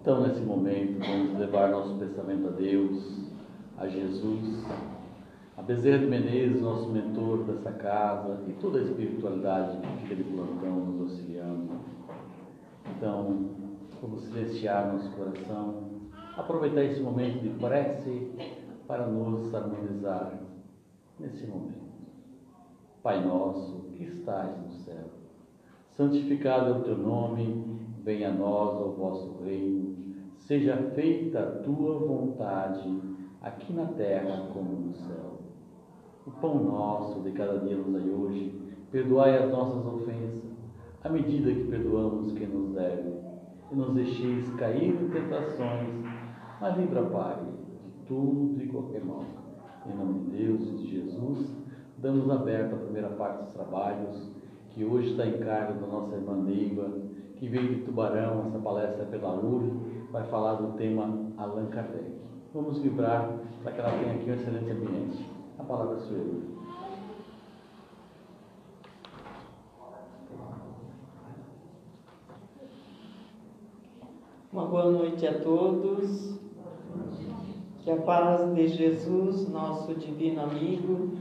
Então, nesse momento, vamos levar nosso pensamento a Deus, a Jesus, a Bezerra de Menezes, nosso mentor dessa casa, e toda a espiritualidade que fica de plantão nos auxiliando. Então, vamos silenciar nosso coração, aproveitar esse momento de prece para nos harmonizar nesse momento. Pai nosso, que estais no céu, santificado é o teu nome, venha a nós o vosso reino, seja feita a tua vontade, aqui na terra como no céu. O pão nosso de cada dia nos dai hoje, perdoai as nossas ofensas, à medida que perdoamos quem nos deve, e nos deixeis cair em tentações, mas livra, Pai, de tudo e qualquer mal. Em nome de Deus e de Jesus, damos aberto a primeira parte dos trabalhos, que hoje está em cargo da nossa irmã Neiva, que veio de Tubarão, essa palestra pela URI, vai falar do tema Allan Kardec. Vamos vibrar para que ela tenha aqui um excelente ambiente. A palavra é sua. Uma boa noite a todos. Que a paz de Jesus, nosso divino amigo,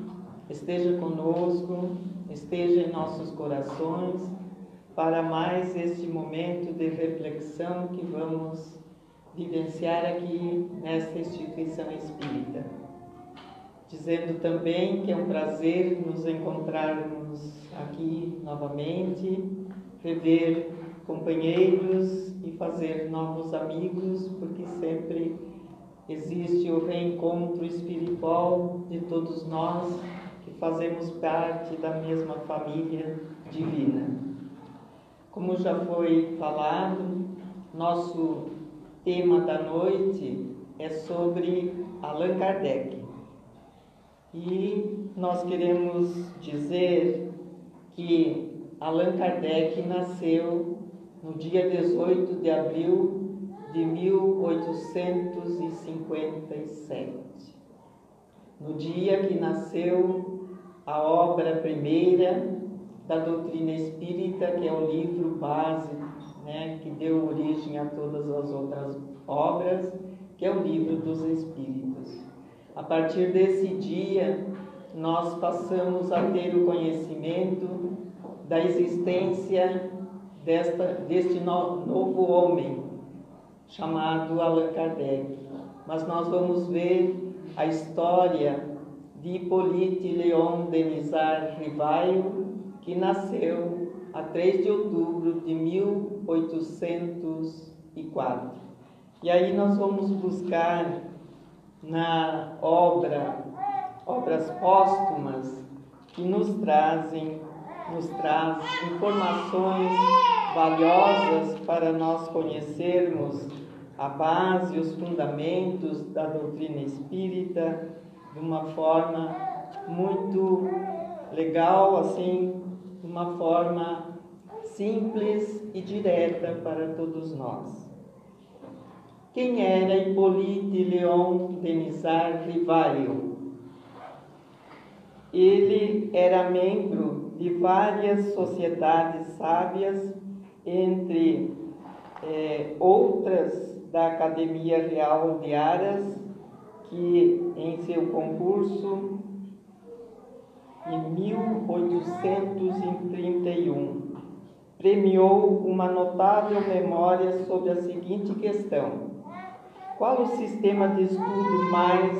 esteja conosco, esteja em nossos corações, para mais este momento de reflexão que vamos vivenciar aqui nesta instituição espírita. Dizendo também que é um prazer nos encontrarmos aqui novamente, rever companheiros e fazer novos amigos, porque sempre existe o reencontro espiritual de todos nós que fazemos parte da mesma família divina. Como já foi falado, nosso tema da noite é sobre Allan Kardec. E nós queremos dizer que Allan Kardec nasceu no dia 18 de abril de 1857. No dia que nasceu a obra primeira da doutrina espírita, que é o livro básico, né, que deu origem a todas as outras obras, que é o livro dos Espíritos. A partir desse dia, nós passamos a ter o conhecimento da existência desta, deste no, novo homem, chamado Allan Kardec. Mas nós vamos ver a história de Hippolyte Léon Denisard Rivaio, que nasceu a 3 de outubro de 1804. E aí nós vamos buscar na obra, obras póstumas que nos trazem, nos traz informações valiosas para nós conhecermos a base, os fundamentos da doutrina espírita de uma forma muito legal, assim, uma forma simples e direta para todos nós. Quem era Hippolyte Léon Denisard Rivaio? Ele era membro de várias sociedades sábias, entre é, outras da Academia Real de Aras, que em seu concurso em 1831 premiou uma notável memória sobre a seguinte questão: qual o sistema de estudo mais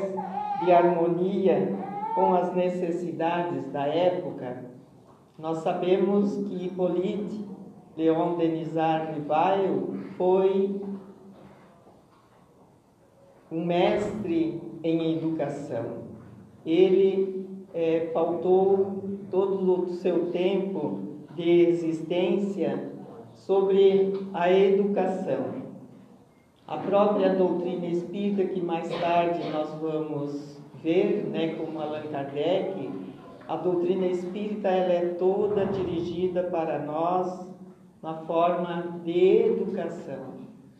de harmonia com as necessidades da época? Nós sabemos que Hippolyte Leon Denisard Rivaio foi um mestre em educação. Ele é, faltou todo o seu tempo de existência sobre a educação. A própria doutrina espírita, que mais tarde nós vamos ver, né, como Allan Kardec, a doutrina espírita ela é toda dirigida para nós na forma de educação.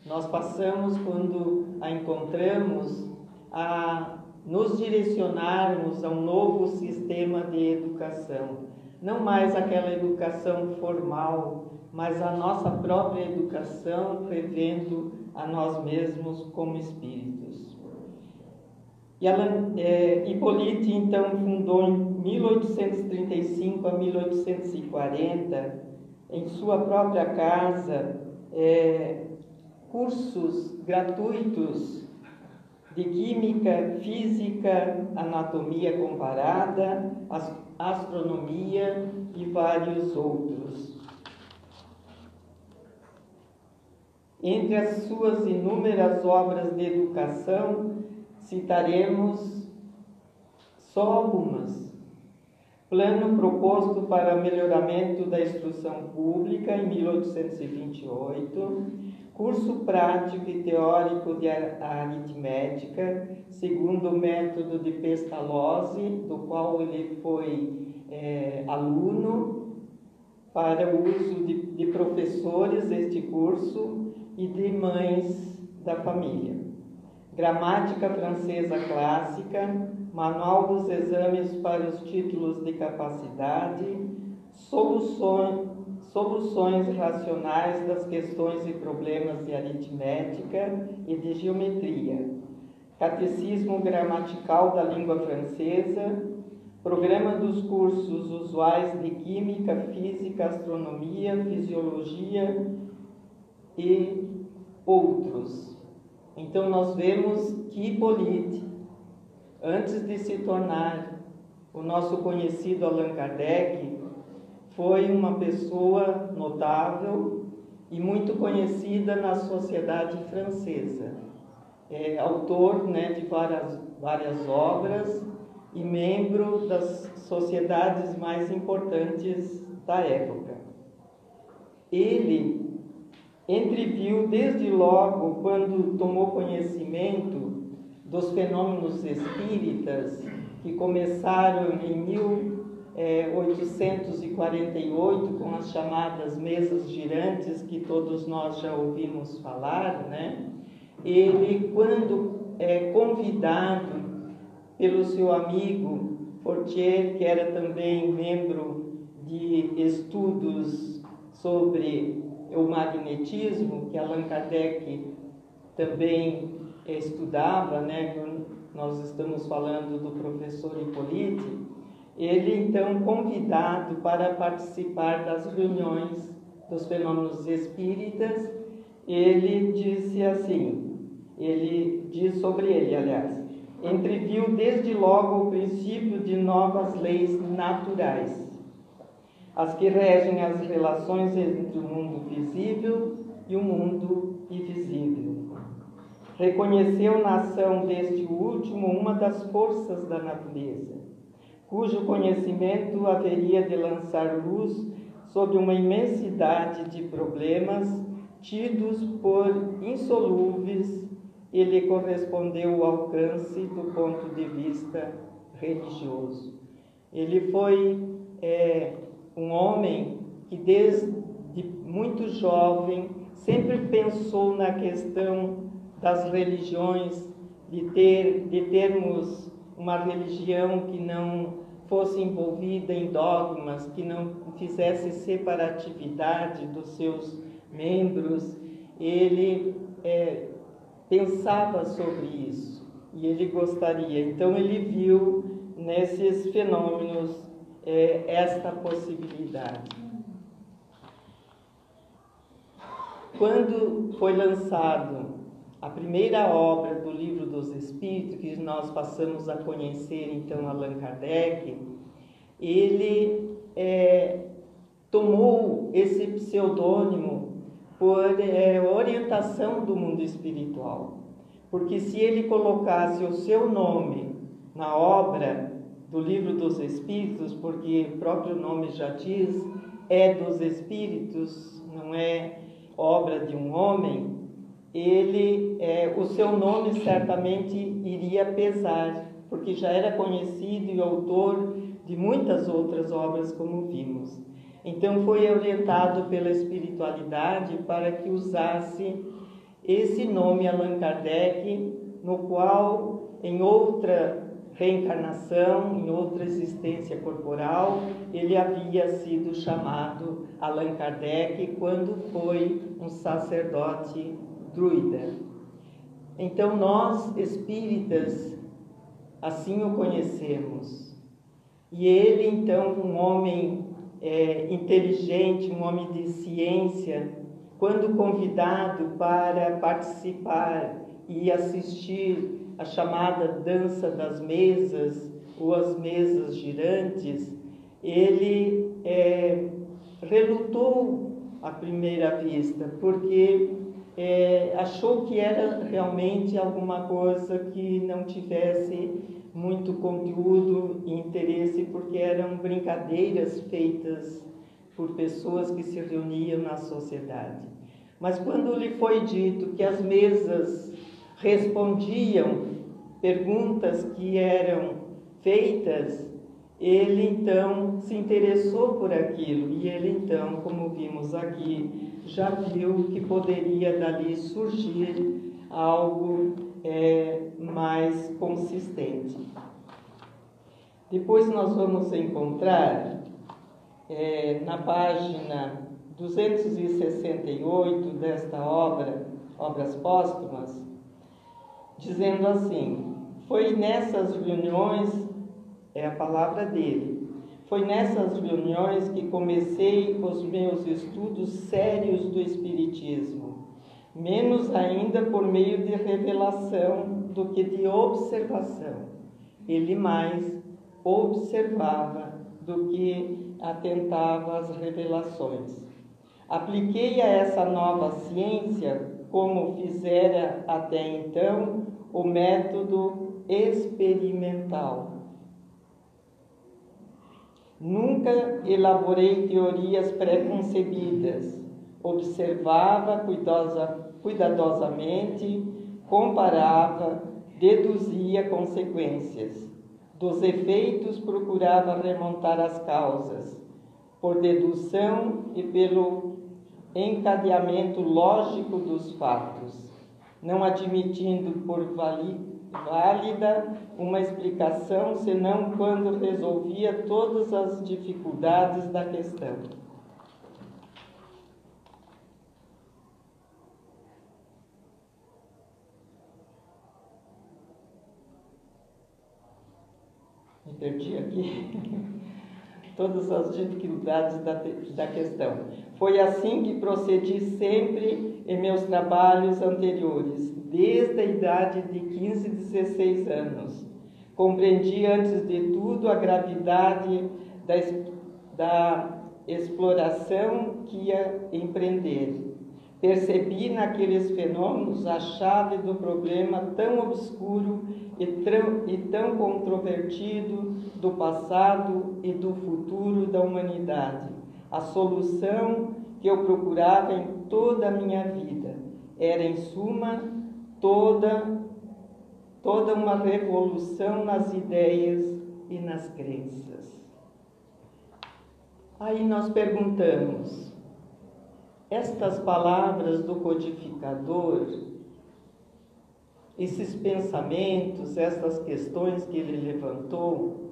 Nós passamos, quando a encontramos, a nos direcionarmos a um novo sistema de educação. Não mais aquela educação formal mas a nossa própria educação, revendo a nós mesmos como espíritos. E Alan, é, Hippolyte, então, fundou em 1835 a 1840, em sua própria casa, é, cursos gratuitos de química, física, anatomia comparada, astronomia e vários outros. Entre as suas inúmeras obras de educação, citaremos só algumas. Plano proposto para melhoramento da instrução pública em 1828, curso prático e teórico de aritmética, segundo o método de Pestalozzi, do qual ele foi é, aluno, para o uso de, de professores deste curso e de mães da família. Gramática francesa clássica, Manual dos exames para os títulos de capacidade, soluções, soluções racionais das questões e problemas de aritmética e de geometria, Catecismo gramatical da língua francesa, Programa dos cursos usuais de Química, Física, Astronomia, Fisiologia e outros. Então nós vemos que Hippolyte, antes de se tornar o nosso conhecido Allan Kardec, foi uma pessoa notável e muito conhecida na sociedade francesa. É autor né, de várias, várias obras e membro das sociedades mais importantes da época. Ele entreviu desde logo, quando tomou conhecimento dos fenômenos espíritas, que começaram em 1848 com as chamadas mesas girantes, que todos nós já ouvimos falar, né? Ele, quando é convidado pelo seu amigo Fortier, que era também membro de estudos sobre o magnetismo, que Allan Kardec também estudava, né? Nós estamos falando do professor Hippolyte. Ele, então, convidado para participar das reuniões dos fenômenos espíritas, ele disse assim, ele diz sobre ele, aliás, entreviu desde logo o princípio de novas leis naturais as que regem as relações entre o mundo visível e o mundo invisível. Reconheceu na ação deste último uma das forças da natureza, cujo conhecimento haveria de lançar luz sobre uma imensidade de problemas tidos por insolúveis e lhe correspondeu o alcance do ponto de vista religioso. Ele foi é, um homem que desde muito jovem sempre pensou na questão das religiões, de, ter, de termos uma religião que não fosse envolvida em dogmas, que não fizesse separatividade dos seus membros. Ele é, pensava sobre isso e ele gostaria. Então ele viu nesses fenômenos é, esta possibilidade. Quando foi lançado a primeira obra do Livro dos Espíritos, que nós passamos a conhecer então Allan Kardec, ele é, tomou esse pseudônimo por é, orientação do mundo espiritual. Porque se ele colocasse o seu nome na obra, do livro dos Espíritos, porque o próprio nome já diz, é dos Espíritos, não é obra de um homem, ele, é, o seu nome certamente iria pesar, porque já era conhecido e autor de muitas outras obras, como vimos. Então foi orientado pela espiritualidade para que usasse esse nome Allan Kardec, no qual, em outra reencarnação, em outra existência corporal, ele havia sido chamado Allan Kardec quando foi um sacerdote druida. Então, nós espíritas assim o conhecemos. E ele, então, um homem é, inteligente, um homem de ciência, quando convidado para participar e assistir a chamada dança das mesas ou as mesas girantes, ele é, relutou à primeira vista, porque é, achou que era realmente alguma coisa que não tivesse muito conteúdo e interesse, porque eram brincadeiras feitas por pessoas que se reuniam na sociedade. Mas quando lhe foi dito que as mesas respondiam perguntas que eram feitas, ele então se interessou por aquilo e ele então, como vimos aqui, já viu que poderia dali surgir algo é, mais consistente. Depois nós vamos encontrar é, na página 268 desta obra, Obras Póstumas, dizendo assim: Foi nessas reuniões, é a palavra dele, foi nessas reuniões que comecei os meus estudos sérios do Espiritismo, menos ainda por meio de revelação do que de observação. Ele mais observava do que atentava às revelações. Apliquei a essa nova ciência como fizera até então o método experimental. Nunca elaborei teorias preconcebidas. Observava cuidosa, cuidadosamente, comparava, deduzia consequências. Dos efeitos procurava remontar as causas, por dedução e pelo encadeamento lógico dos fatos, não admitindo por válida uma explicação senão quando resolvia todas as dificuldades da questão. Me perdi aqui. todas as dificuldades da, da questão. Foi assim que procedi sempre em meus trabalhos anteriores, desde a idade de 15, 16 anos. Compreendi, antes de tudo, a gravidade da, da exploração que ia empreender Percebi naqueles fenômenos a chave do problema tão obscuro e e tão controvertido do passado e do futuro da humanidade. A solução que eu procurava em toda a minha vida era, em suma, toda, toda uma revolução nas ideias e nas crenças. Aí nós perguntamos, estas palavras do codificador, esses pensamentos, essas questões que ele levantou,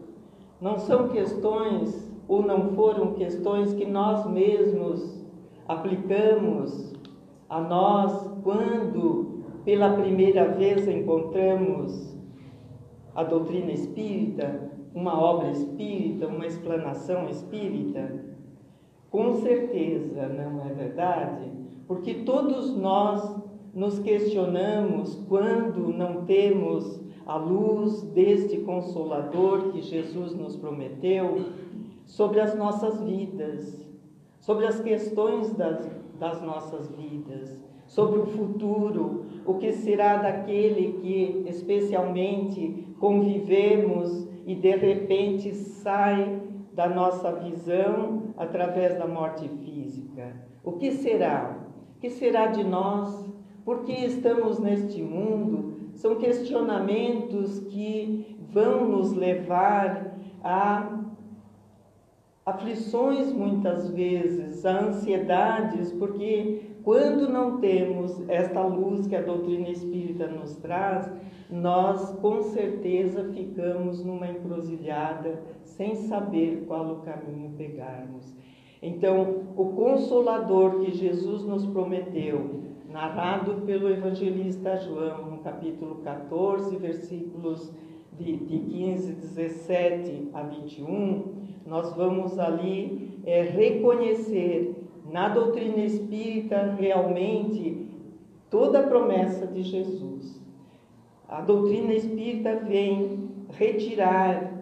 não são questões ou não foram questões que nós mesmos aplicamos a nós quando pela primeira vez encontramos a doutrina espírita, uma obra espírita, uma explanação espírita. Com certeza, não é verdade? Porque todos nós nos questionamos quando não temos a luz deste consolador que Jesus nos prometeu sobre as nossas vidas, sobre as questões das, das nossas vidas, sobre o futuro, o que será daquele que especialmente convivemos e de repente sai da nossa visão através da morte física. O que será? O que será de nós? Por que estamos neste mundo? São questionamentos que vão nos levar a aflições muitas vezes, a ansiedades, porque quando não temos esta luz que a doutrina espírita nos traz, nós com certeza ficamos numa encruzilhada sem saber qual o caminho pegarmos. Então, o consolador que Jesus nos prometeu, narrado pelo evangelista João, no capítulo 14, versículos de, de 15, 17 a 21, nós vamos ali é, reconhecer na doutrina espírita realmente toda a promessa de Jesus. A doutrina espírita vem retirar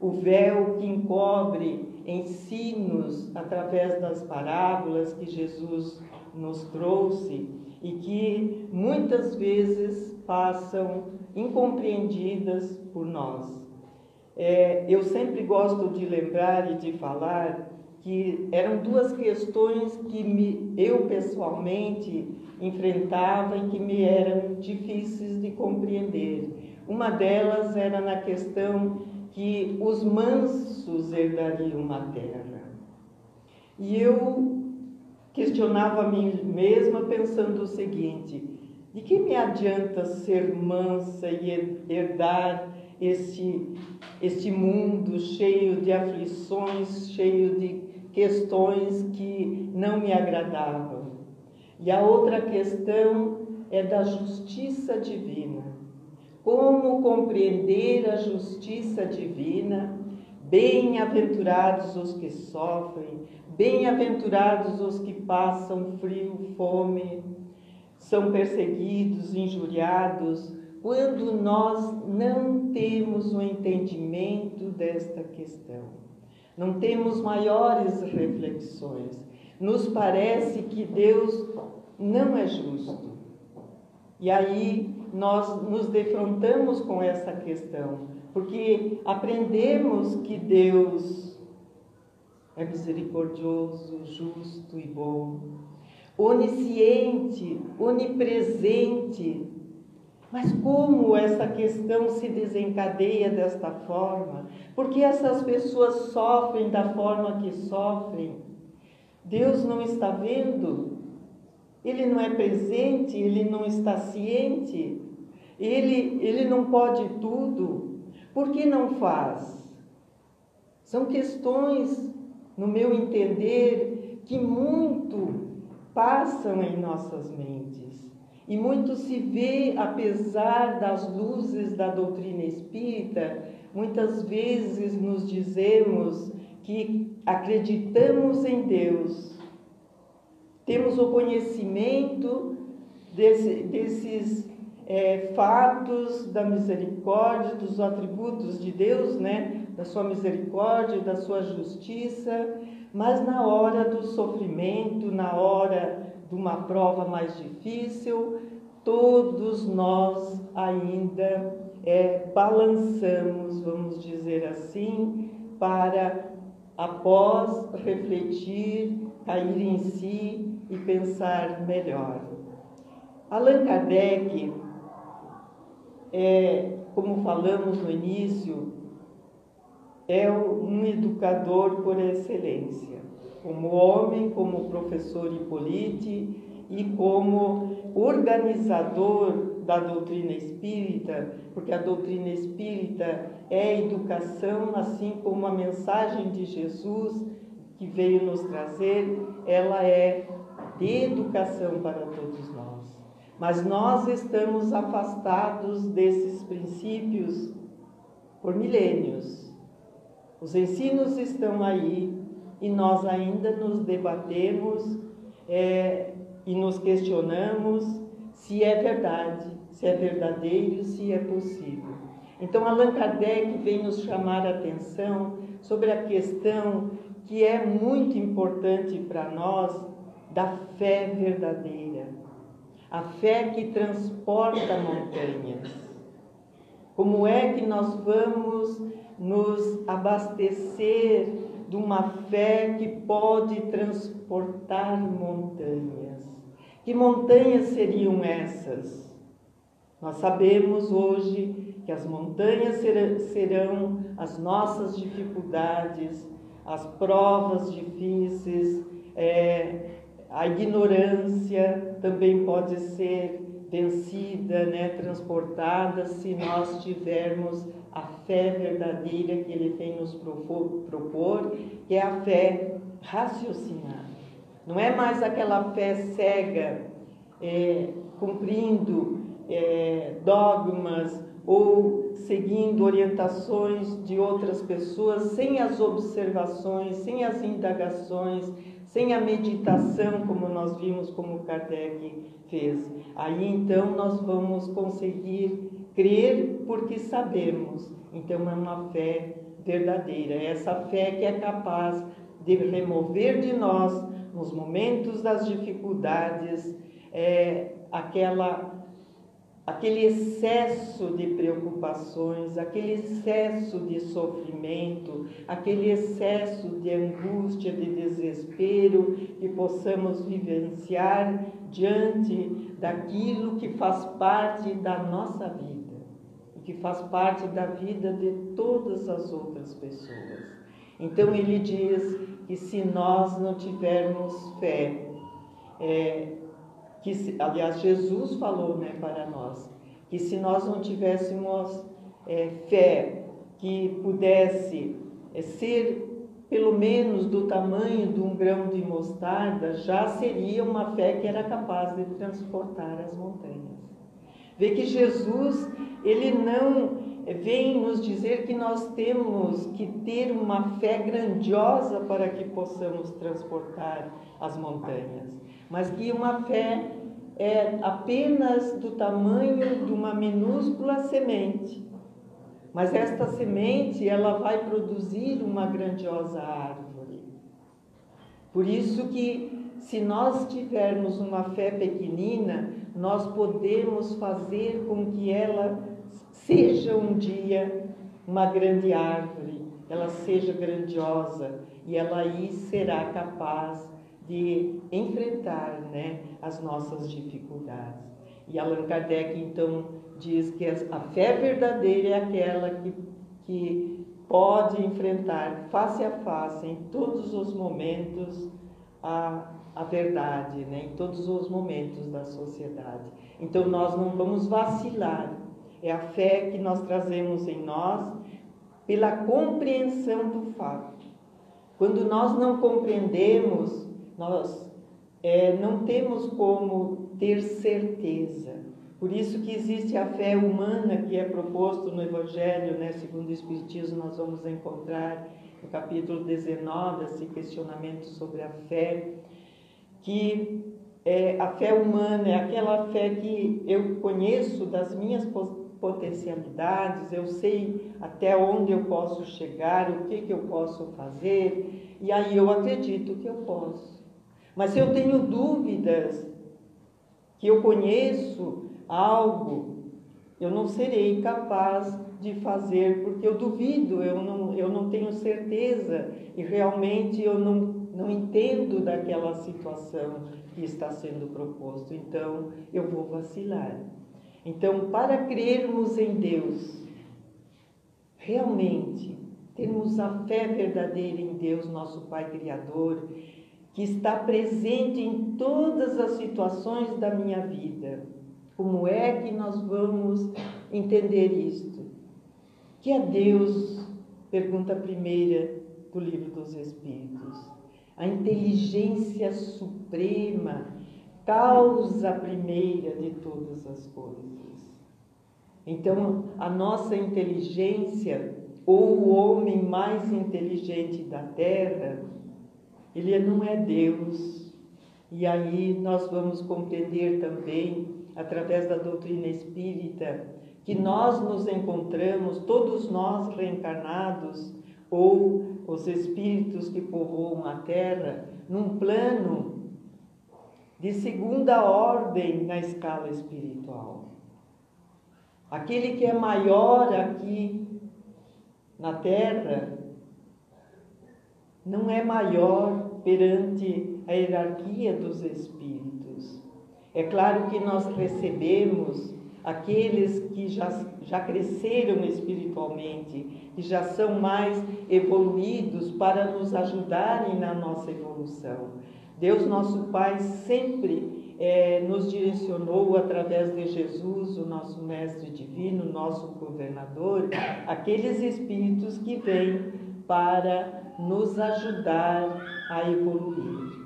o véu que encobre ensinos através das parábolas que Jesus nos trouxe e que muitas vezes passam incompreendidas por nós. É, eu sempre gosto de lembrar e de falar que eram duas questões que me, eu pessoalmente enfrentava e que me eram difíceis de compreender. Uma delas era na questão que os mansos herdariam a terra. E eu questionava a mim mesma pensando o seguinte: de que me adianta ser mansa e herdar este, este mundo cheio de aflições, cheio de questões que não me agradavam. E a outra questão é da justiça divina. Como compreender a justiça divina? Bem-aventurados os que sofrem, bem-aventurados os que passam frio, fome, são perseguidos, injuriados, quando nós não temos o entendimento desta questão não temos maiores reflexões. Nos parece que Deus não é justo. E aí nós nos defrontamos com essa questão, porque aprendemos que Deus é misericordioso, justo e bom, onisciente, onipresente, mas como essa questão se desencadeia desta forma? Porque essas pessoas sofrem da forma que sofrem? Deus não está vendo? Ele não é presente? Ele não está ciente? Ele, ele não pode tudo? Por que não faz? São questões, no meu entender, que muito passam em nossas mentes. E muito se vê, apesar das luzes da doutrina espírita, muitas vezes nos dizemos que acreditamos em Deus, temos o conhecimento desse, desses é, fatos da misericórdia, dos atributos de Deus, né? da sua misericórdia, da sua justiça, mas na hora do sofrimento, na hora de uma prova mais difícil, todos nós ainda é, balançamos, vamos dizer assim, para, após refletir, cair em si e pensar melhor. Allan Kardec, é, como falamos no início, é um educador por excelência como homem, como professor Hippolyte e como organizador da doutrina espírita, porque a doutrina espírita é educação, assim como a mensagem de Jesus que veio nos trazer, ela é de educação para todos nós. Mas nós estamos afastados desses princípios por milênios. Os ensinos estão aí, e nós ainda nos debatemos é, e nos questionamos se é verdade, se é verdadeiro, se é possível. Então, Allan Kardec vem nos chamar a atenção sobre a questão que é muito importante para nós da fé verdadeira, a fé que transporta montanhas. Como é que nós vamos nos abastecer de uma fé que pode transportar montanhas. Que montanhas seriam essas? Nós sabemos hoje que as montanhas serão as nossas dificuldades, as provas difíceis, é, a ignorância também pode ser vencida, né, transportada, se nós tivermos a fé verdadeira que Ele vem nos propor, que é a fé raciocinada. Não é mais aquela fé cega, é, cumprindo é, dogmas ou seguindo orientações de outras pessoas, sem as observações, sem as indagações, sem a meditação, como nós vimos como Kardec fez. Aí então nós vamos conseguir crer porque sabemos. Então é uma fé verdadeira, é essa fé que é capaz de remover de nós, nos momentos das dificuldades, é, aquela aquele excesso de preocupações, aquele excesso de sofrimento, aquele excesso de angústia, de desespero que possamos vivenciar diante daquilo que faz parte da nossa vida que faz parte da vida de todas as outras pessoas. Então ele diz que se nós não tivermos fé, é, que, aliás, Jesus falou né, para nós, que se nós não tivéssemos é, fé que pudesse é, ser pelo menos do tamanho de um grão de mostarda, já seria uma fé que era capaz de transportar as montanhas. Vê que Jesus, ele não vem nos dizer que nós temos que ter uma fé grandiosa para que possamos transportar as montanhas mas que uma fé é apenas do tamanho de uma minúscula semente. Mas esta semente, ela vai produzir uma grandiosa árvore. Por isso que se nós tivermos uma fé pequenina, nós podemos fazer com que ela seja um dia uma grande árvore, ela seja grandiosa e ela aí será capaz de enfrentar né, as nossas dificuldades. E Allan Kardec então diz que a fé verdadeira é aquela que, que pode enfrentar face a face, em todos os momentos, a, a verdade, né, em todos os momentos da sociedade. Então nós não vamos vacilar, é a fé que nós trazemos em nós pela compreensão do fato. Quando nós não compreendemos nós é, não temos como ter certeza. Por isso que existe a fé humana que é proposto no Evangelho, né, segundo o Espiritismo, nós vamos encontrar no capítulo 19 esse questionamento sobre a fé, que é, a fé humana é aquela fé que eu conheço das minhas potencialidades, eu sei até onde eu posso chegar, o que, que eu posso fazer, e aí eu acredito que eu posso. Mas se eu tenho dúvidas que eu conheço algo, eu não serei capaz de fazer, porque eu duvido, eu não, eu não tenho certeza e realmente eu não, não entendo daquela situação que está sendo proposto. Então, eu vou vacilar. Então, para crermos em Deus, realmente, termos a fé verdadeira em Deus, nosso Pai Criador, que está presente em todas as situações da minha vida. Como é que nós vamos entender isto? Que é Deus? Pergunta primeira do livro dos Espíritos. A inteligência suprema, causa primeira de todas as coisas. Então, a nossa inteligência, ou o homem mais inteligente da Terra, ele não é Deus. E aí nós vamos compreender também, através da doutrina espírita, que nós nos encontramos, todos nós reencarnados, ou os espíritos que povoam a terra, num plano de segunda ordem na escala espiritual. Aquele que é maior aqui na terra não é maior perante a hierarquia dos espíritos. É claro que nós recebemos aqueles que já, já cresceram espiritualmente, que já são mais evoluídos para nos ajudarem na nossa evolução. Deus nosso Pai sempre é, nos direcionou através de Jesus, o nosso Mestre Divino, nosso governador, aqueles espíritos que vêm para nos ajudar a evoluir.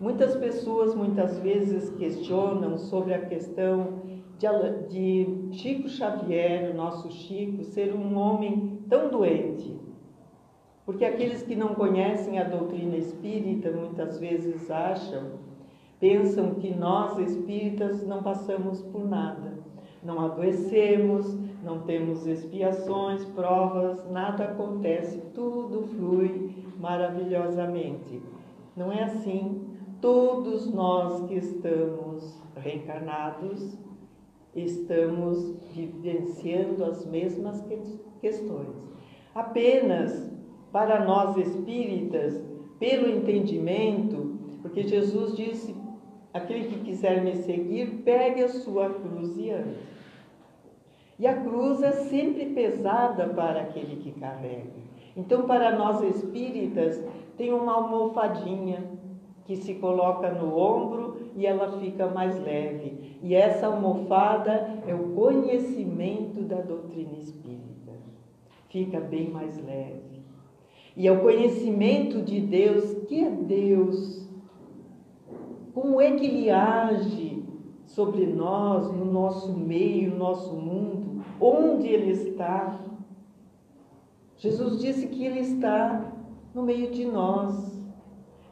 Muitas pessoas muitas vezes questionam sobre a questão de, de Chico Xavier, o nosso Chico, ser um homem tão doente. Porque aqueles que não conhecem a doutrina espírita muitas vezes acham, pensam que nós espíritas não passamos por nada. Não adoecemos, não temos expiações, provas, nada acontece, tudo flui maravilhosamente. Não é assim. Todos nós que estamos reencarnados estamos vivenciando as mesmas questões. Apenas para nós espíritas, pelo entendimento, porque Jesus disse: aquele que quiser me seguir, pegue a sua cruz e ande. E a cruz é sempre pesada para aquele que carrega. Então, para nós espíritas, tem uma almofadinha que se coloca no ombro e ela fica mais leve. E essa almofada é o conhecimento da doutrina espírita. Fica bem mais leve. E é o conhecimento de Deus, que é Deus, como é que Ele age sobre nós, no nosso meio, no nosso mundo, onde Ele está. Jesus disse que Ele está no meio de nós.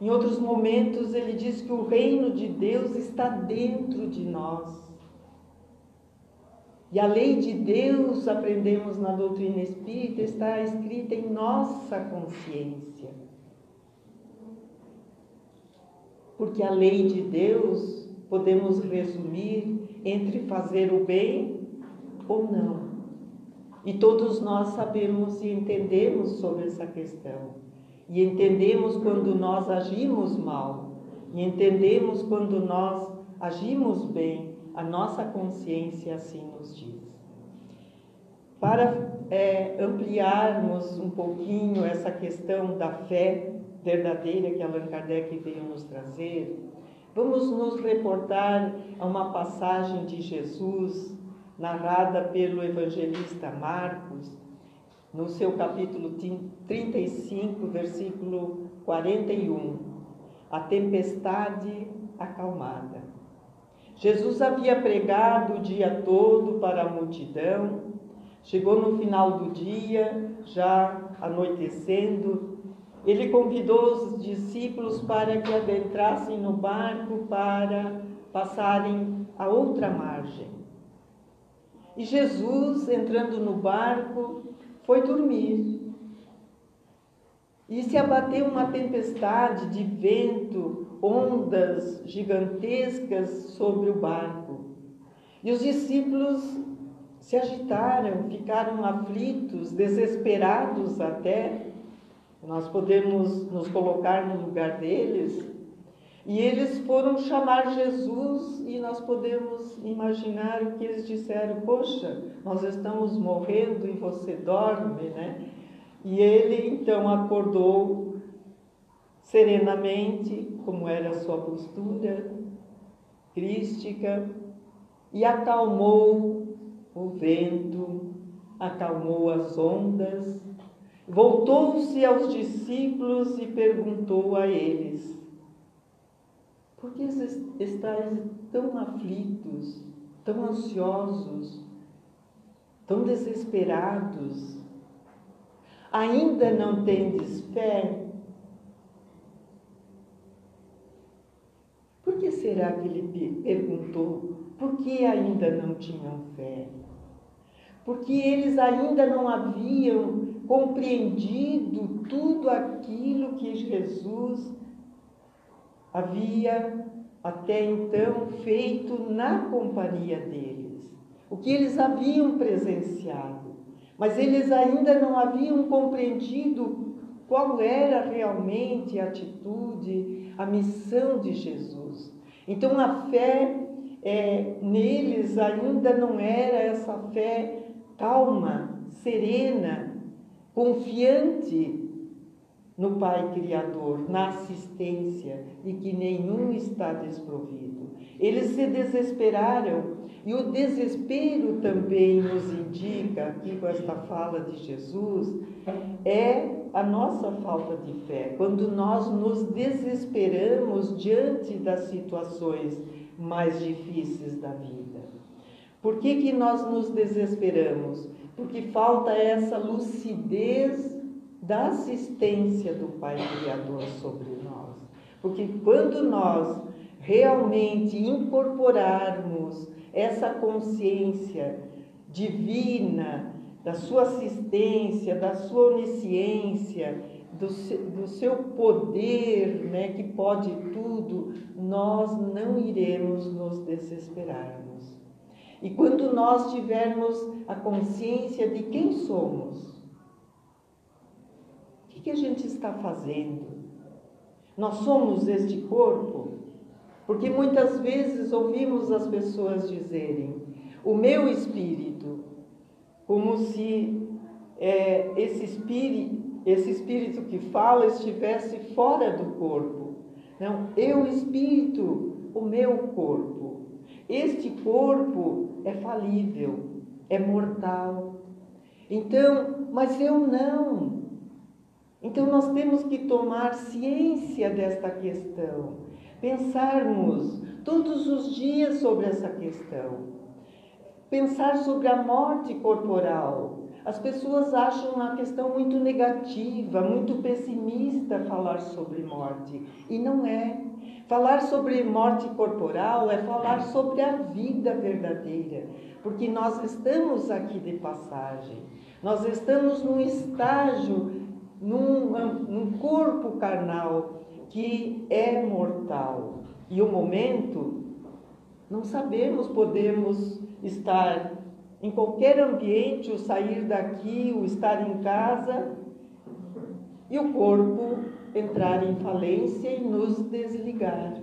Em outros momentos, ele diz que o reino de Deus está dentro de nós. E a lei de Deus, aprendemos na doutrina espírita, está escrita em nossa consciência. Porque a lei de Deus podemos resumir entre fazer o bem ou não. E todos nós sabemos e entendemos sobre essa questão. E entendemos quando nós agimos mal. E entendemos quando nós agimos bem a nossa consciência assim nos diz. Para é, ampliarmos um pouquinho essa questão da fé verdadeira que Allan Kardec veio nos trazer, vamos nos reportar a uma passagem de Jesus narrada pelo evangelista Marcos, no seu capítulo 35, versículo 41. A tempestade acalmada. Jesus havia pregado o dia todo para a multidão. Chegou no final do dia, já anoitecendo, ele convidou os discípulos para que adentrassem no barco para passarem a outra margem. E Jesus, entrando no barco, foi dormir. E se abateu uma tempestade de vento, ondas gigantescas sobre o barco. E os discípulos se agitaram, ficaram aflitos, desesperados até. Nós podemos nos colocar no lugar deles. E eles foram chamar Jesus e nós podemos imaginar o que eles disseram: Poxa, nós estamos morrendo e você dorme, né? E ele então acordou serenamente, como era a sua postura crística, e acalmou o vento, acalmou as ondas, voltou-se aos discípulos e perguntou a eles: Por que estáis tão aflitos, tão ansiosos, tão desesperados? Ainda não tendes fé? Por que será que ele perguntou? Por que ainda não tinham fé? Porque eles ainda não haviam compreendido tudo aquilo que Jesus havia até então feito na companhia deles, o que eles haviam presenciado. Mas eles ainda não haviam compreendido qual era realmente a atitude, a missão de Jesus. Então a fé é, neles ainda não era essa fé calma, serena, confiante no Pai Criador, na assistência de que nenhum está desprovido. Eles se desesperaram e o desespero também nos indica, aqui com esta fala de Jesus, é a nossa falta de fé. Quando nós nos desesperamos diante das situações mais difíceis da vida. Por que, que nós nos desesperamos? Porque falta essa lucidez da assistência do Pai Criador sobre nós. Porque quando nós realmente incorporarmos essa consciência divina, da sua assistência, da sua onisciência, do, do seu poder, né, que pode tudo, nós não iremos nos desesperarmos. E quando nós tivermos a consciência de quem somos, que, a gente está fazendo? Nós somos este corpo? Porque muitas vezes ouvimos as pessoas dizerem: o meu espírito, como se é, esse, espírito, esse espírito que fala estivesse fora do corpo. Não, eu espírito, o meu corpo. Este corpo é falível, é mortal. Então, mas eu não. Então nós temos que tomar ciência desta questão pensarmos todos os dias sobre essa questão. Pensar sobre a morte corporal. As pessoas acham uma questão muito negativa, muito pessimista falar sobre morte. E não é. Falar sobre morte corporal é falar sobre a vida verdadeira. Porque nós estamos aqui de passagem. Nós estamos num estágio, num, num corpo carnal que é mortal. E o momento, não sabemos, podemos estar em qualquer ambiente, o sair daqui, o estar em casa, e o corpo entrar em falência e nos desligar.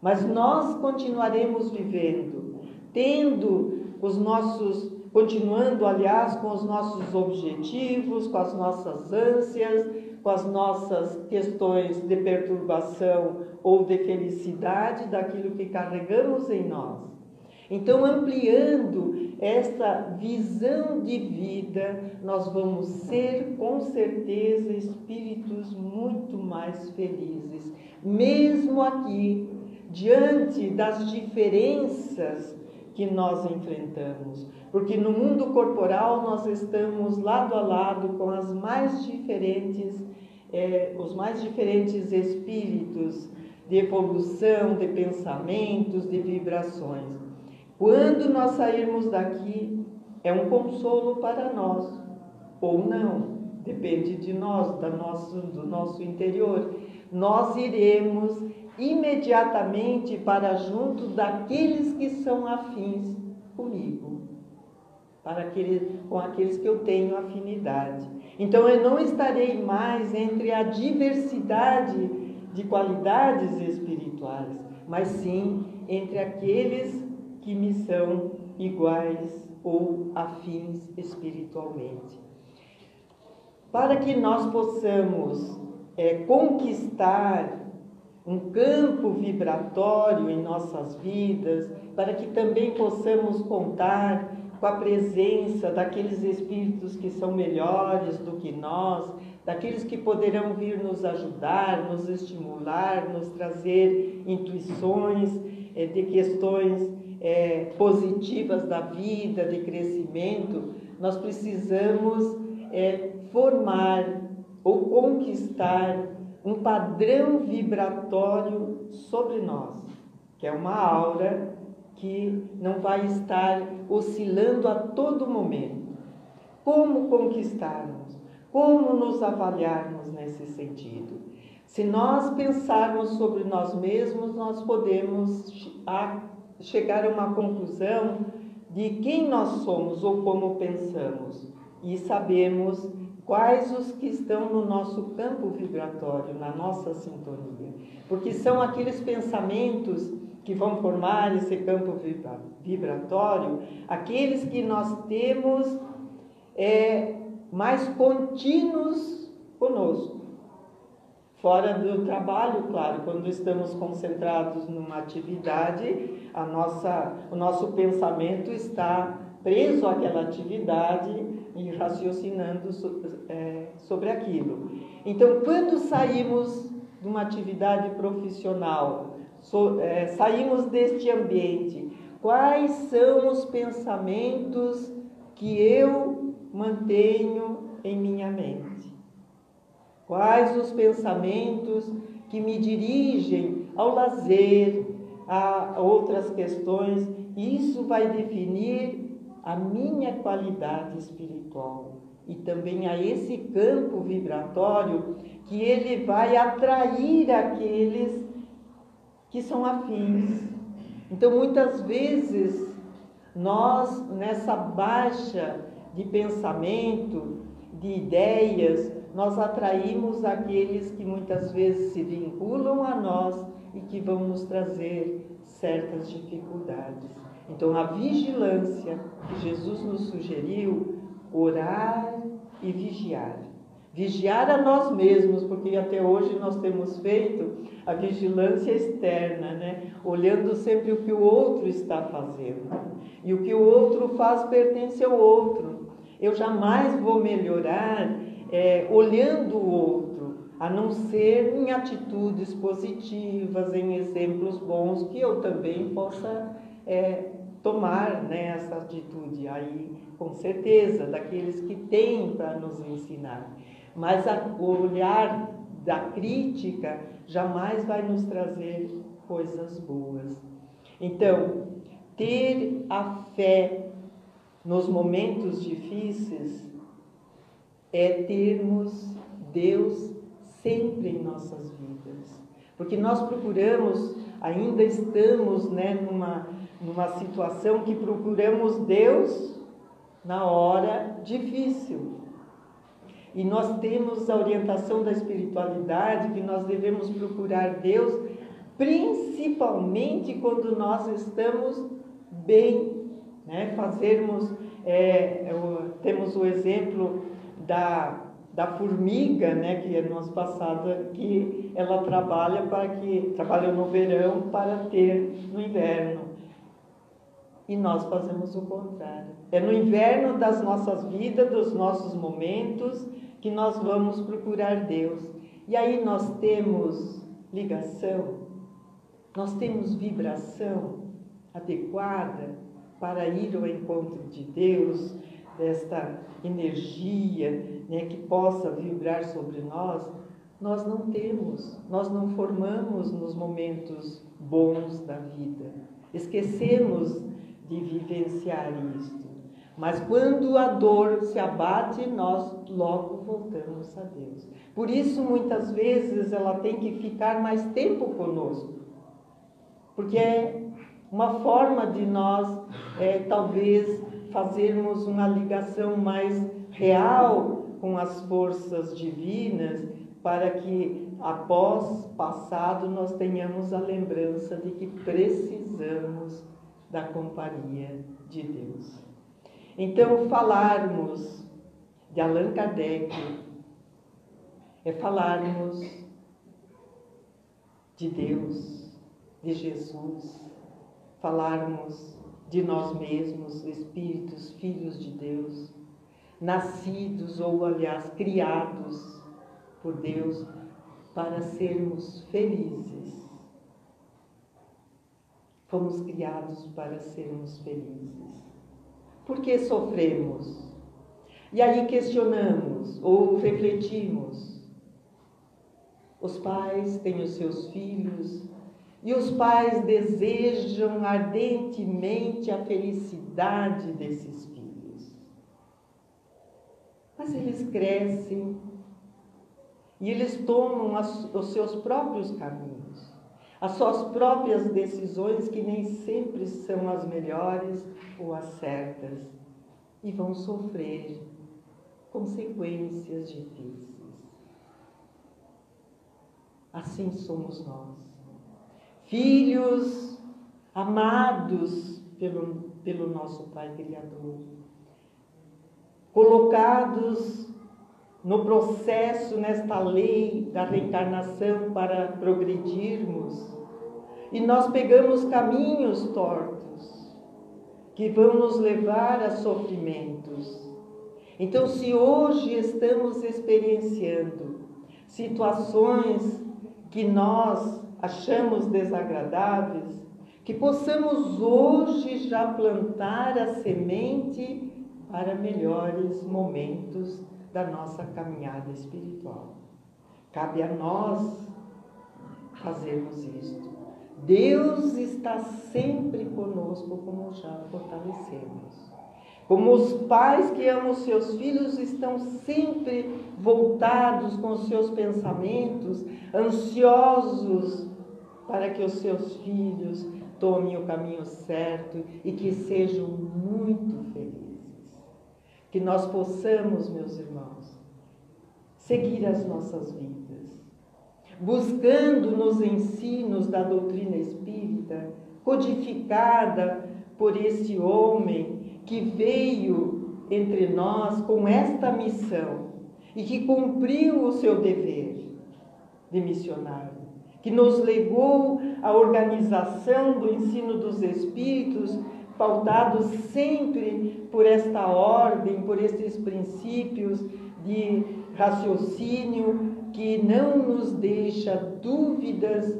Mas nós continuaremos vivendo, tendo os nossos, continuando, aliás, com os nossos objetivos, com as nossas ânsias, com as nossas questões de perturbação ou de felicidade daquilo que carregamos em nós. Então, ampliando essa visão de vida, nós vamos ser com certeza espíritos muito mais felizes, mesmo aqui, diante das diferenças que nós enfrentamos. Porque no mundo corporal nós estamos lado a lado com as mais diferentes é, os mais diferentes espíritos de evolução, de pensamentos, de vibrações. Quando nós sairmos daqui, é um consolo para nós, ou não, depende de nós, da nosso, do nosso interior. Nós iremos imediatamente para junto daqueles que são afins comigo, para aquele, com aqueles que eu tenho afinidade. Então eu não estarei mais entre a diversidade de qualidades espirituais, mas sim entre aqueles que me são iguais ou afins espiritualmente. Para que nós possamos é, conquistar um campo vibratório em nossas vidas, para que também possamos contar com a presença daqueles espíritos que são melhores do que nós, daqueles que poderão vir nos ajudar, nos estimular, nos trazer intuições é, de questões é, positivas da vida, de crescimento, nós precisamos é, formar ou conquistar um padrão vibratório sobre nós, que é uma aura que não vai estar oscilando a todo momento. Como conquistarmos? Como nos avaliarmos nesse sentido? Se nós pensarmos sobre nós mesmos, nós podemos chegar a uma conclusão de quem nós somos ou como pensamos e sabemos quais os que estão no nosso campo vibratório, na nossa sintonia. Porque são aqueles pensamentos que vão formar esse campo vibratório, aqueles que nós temos é, mais contínuos conosco. Fora do trabalho, claro, quando estamos concentrados numa atividade, a nossa, o nosso pensamento está preso àquela atividade e raciocinando é, sobre aquilo. Então, quando saímos de uma atividade profissional, é, saímos deste ambiente, quais são os pensamentos que eu mantenho em minha mente? Quais os pensamentos que me dirigem ao lazer, a outras questões? Isso vai definir a minha qualidade espiritual e também a esse campo vibratório que ele vai atrair aqueles que são afins. Então, muitas vezes, nós, nessa baixa de pensamento, de ideias, nós atraímos aqueles que muitas vezes se vinculam a nós e que vão nos trazer certas dificuldades. Então, a vigilância que Jesus nos sugeriu, orar e vigiar. Vigiar a nós mesmos, porque até hoje nós temos feito a vigilância externa, né? olhando sempre o que o outro está fazendo. E o que o outro faz pertence ao outro. Eu jamais vou melhorar é, olhando o outro, a não ser em atitudes positivas, em exemplos bons, que eu também possa é, tomar né, essa atitude aí, com certeza, daqueles que têm para nos ensinar. Mas a, o olhar da crítica jamais vai nos trazer coisas boas. Então, ter a fé nos momentos difíceis é termos Deus sempre em nossas vidas. Porque nós procuramos, ainda estamos né, numa, numa situação que procuramos Deus na hora difícil. E nós temos a orientação da espiritualidade que nós devemos procurar Deus, principalmente quando nós estamos bem, né? Fazermos, é, temos o exemplo da, da formiga, né? Que é nosso passado, que ela trabalha para que trabalha no verão para ter no inverno. E nós fazemos o contrário. É no inverno das nossas vidas, dos nossos momentos, que nós vamos procurar Deus. E aí nós temos ligação, nós temos vibração adequada para ir ao encontro de Deus, desta energia né, que possa vibrar sobre nós, nós não temos, nós não formamos nos momentos bons da vida. Esquecemos de vivenciar isto. Mas quando a dor se abate, nós logo voltamos a Deus. Por isso, muitas vezes, ela tem que ficar mais tempo conosco. Porque é uma forma de nós, é, talvez, fazermos uma ligação mais real com as forças divinas, para que, após passado, nós tenhamos a lembrança de que precisamos da companhia de Deus. Então, falarmos de Allan Kardec é falarmos de Deus, de Jesus, falarmos de nós mesmos, espíritos, filhos de Deus, nascidos ou, aliás, criados por Deus para sermos felizes. Fomos criados para sermos felizes. Por que sofremos? E aí questionamos ou refletimos. Os pais têm os seus filhos e os pais desejam ardentemente a felicidade desses filhos. Mas eles crescem e eles tomam os seus próprios caminhos as suas próprias decisões, que nem sempre são as melhores ou as certas, e vão sofrer consequências difíceis. Assim somos nós, filhos amados pelo, pelo nosso Pai Criador, colocados no processo, nesta lei da reencarnação para progredirmos, e nós pegamos caminhos tortos que vão nos levar a sofrimentos. Então, se hoje estamos experienciando situações que nós achamos desagradáveis, que possamos hoje já plantar a semente para melhores momentos da nossa caminhada espiritual. Cabe a nós fazermos isto. Deus está sempre conosco, como já fortalecemos. Como os pais que amam seus filhos estão sempre voltados com os seus pensamentos, ansiosos para que os seus filhos tomem o caminho certo e que sejam muito felizes. Que nós possamos, meus irmãos, seguir as nossas vidas, buscando nos ensinos da doutrina espírita, codificada por esse homem que veio entre nós com esta missão e que cumpriu o seu dever de missionário que nos legou a organização do ensino dos espíritos, pautado sempre por esta ordem, por estes princípios de raciocínio que não nos deixa dúvidas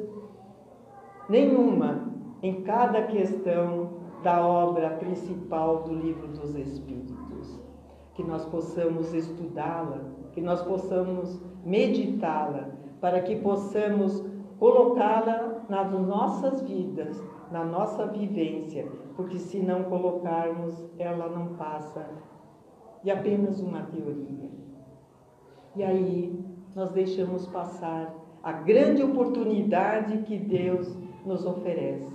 nenhuma em cada questão da obra principal do livro dos Espíritos. Que nós possamos estudá-la, que nós possamos meditá-la, para que possamos colocá-la nas nossas vidas, na nossa vivência, porque se não colocarmos, ela não passa de apenas uma teoria. E aí nós deixamos passar a grande oportunidade que Deus nos oferece.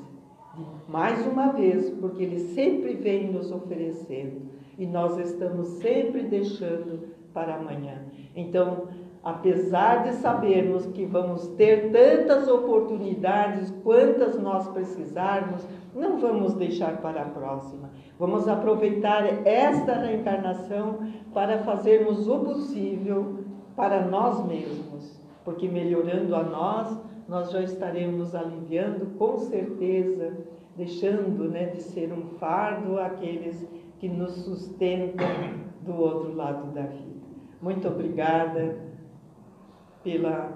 Mais uma vez, porque Ele sempre vem nos oferecendo e nós estamos sempre deixando para amanhã. Então, apesar de sabermos que vamos ter tantas oportunidades quantas nós precisarmos, não vamos deixar para a próxima. Vamos aproveitar esta reencarnação para fazermos o possível para nós mesmos, porque melhorando a nós, nós já estaremos aliviando com certeza, deixando né, de ser um fardo àqueles que nos sustentam do outro lado da vida. Muito obrigada pela,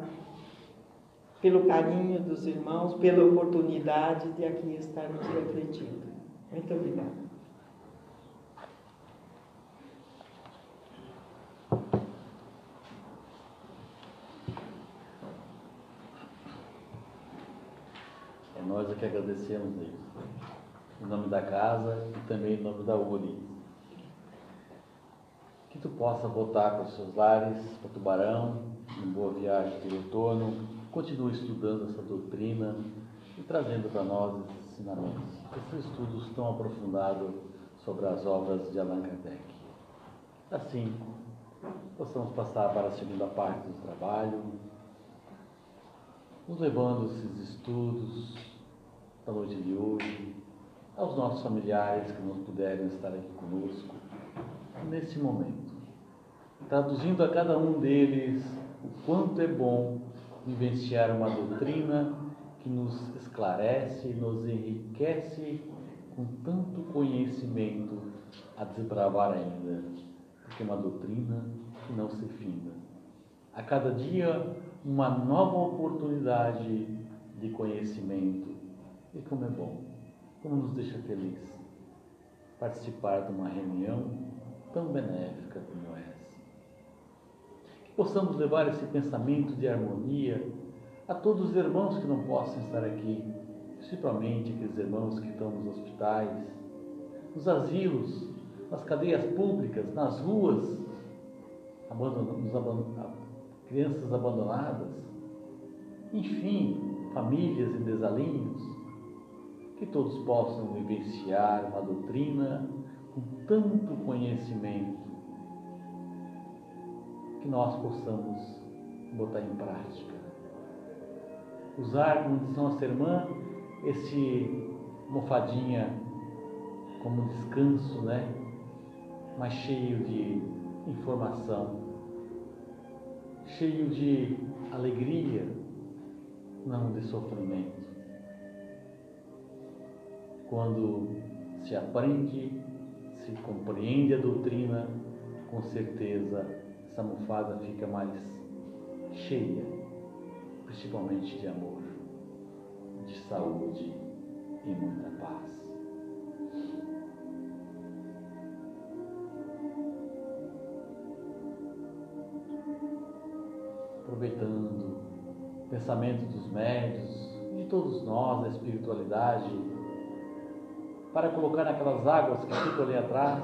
pelo carinho dos irmãos, pela oportunidade de aqui estarmos refletindo. Muito obrigada. É nós é que agradecemos, Deus, em nome da casa e também em nome da URI. Que tu possa voltar para os seus lares, para Tubarão, uma boa viagem de retorno, continue estudando essa doutrina e trazendo para nós esses ensinamentos, esses estudos tão aprofundados sobre as obras de Allan Kardec. Assim, possamos passar para a segunda parte do trabalho, nos levando esses estudos da noite de hoje aos nossos familiares que não puderam estar aqui conosco nesse momento, traduzindo a cada um deles o quanto é bom vivenciar uma doutrina que nos esclarece e nos enriquece com tanto conhecimento a desbravar ainda, porque é uma doutrina que não se finda. A cada dia, uma nova oportunidade de conhecimento. E como é bom, como nos deixa feliz participar de uma reunião tão benéfica como essa. Possamos levar esse pensamento de harmonia a todos os irmãos que não possam estar aqui, principalmente aqueles irmãos que estão nos hospitais, nos asilos, nas cadeias públicas, nas ruas, crianças abandonadas, enfim, famílias em desalinhos, que todos possam vivenciar uma doutrina com tanto conhecimento que nós possamos botar em prática. Usar, como diz nossa irmã, esse mofadinha como descanso, né? Mas cheio de informação cheio de alegria, não de sofrimento. Quando se aprende, se compreende a doutrina, com certeza essa almofada fica mais cheia, principalmente de amor, de saúde e muita paz. Aproveitando o pensamento dos médios, de todos nós, da espiritualidade, para colocar naquelas águas que ficam ali atrás,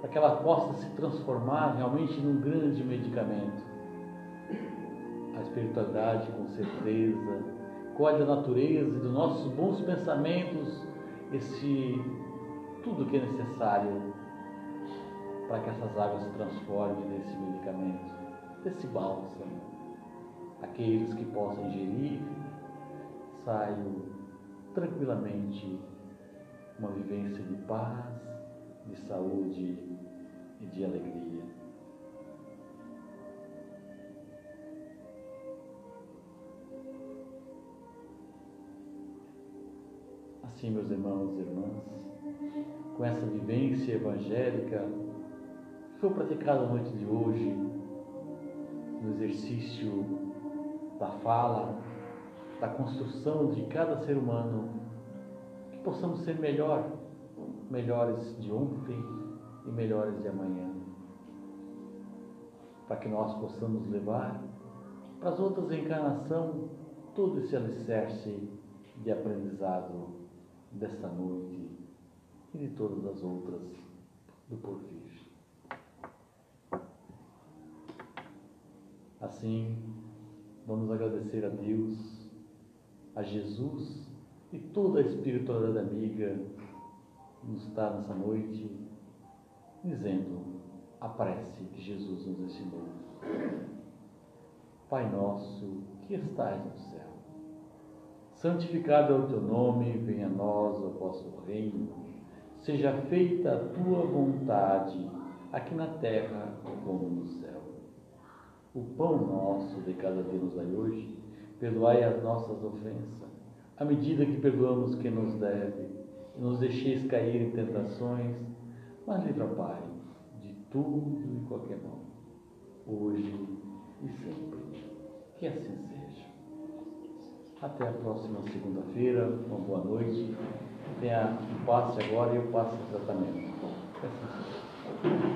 para que ela possa se transformar realmente num grande medicamento. A espiritualidade, com certeza, colhe da natureza e dos nossos bons pensamentos esse tudo que é necessário para que essas águas se transformem nesse medicamento, nesse bálsamo. Aqueles que possam ingerir saiam tranquilamente uma vivência de paz, de saúde e de alegria. Assim, meus irmãos e irmãs, com essa vivência evangélica que foi praticada a noite de hoje, no exercício da fala, da construção de cada ser humano, possamos ser melhor, melhores de ontem e melhores de amanhã, para que nós possamos levar para as outras encarnações todo esse alicerce de aprendizado desta noite e de todas as outras do porvir. Assim, vamos agradecer a Deus, a Jesus e toda a espiritualidade amiga nos está nessa noite, dizendo a prece que Jesus nos ensinou. Pai nosso que estais no céu, santificado é o teu nome, venha a nós o vosso reino, seja feita a tua vontade, aqui na terra como no céu. O pão nosso de cada dia nos dai hoje, perdoai as nossas ofensas, à medida que perdoamos quem nos deve, e nos deixeis cair em tentações, mas livra, Pai, de tudo e qualquer mal, hoje e sempre. Que assim seja. Até a próxima segunda-feira, uma boa noite. Tenha um passe agora e o passe de tratamento. Que assim seja.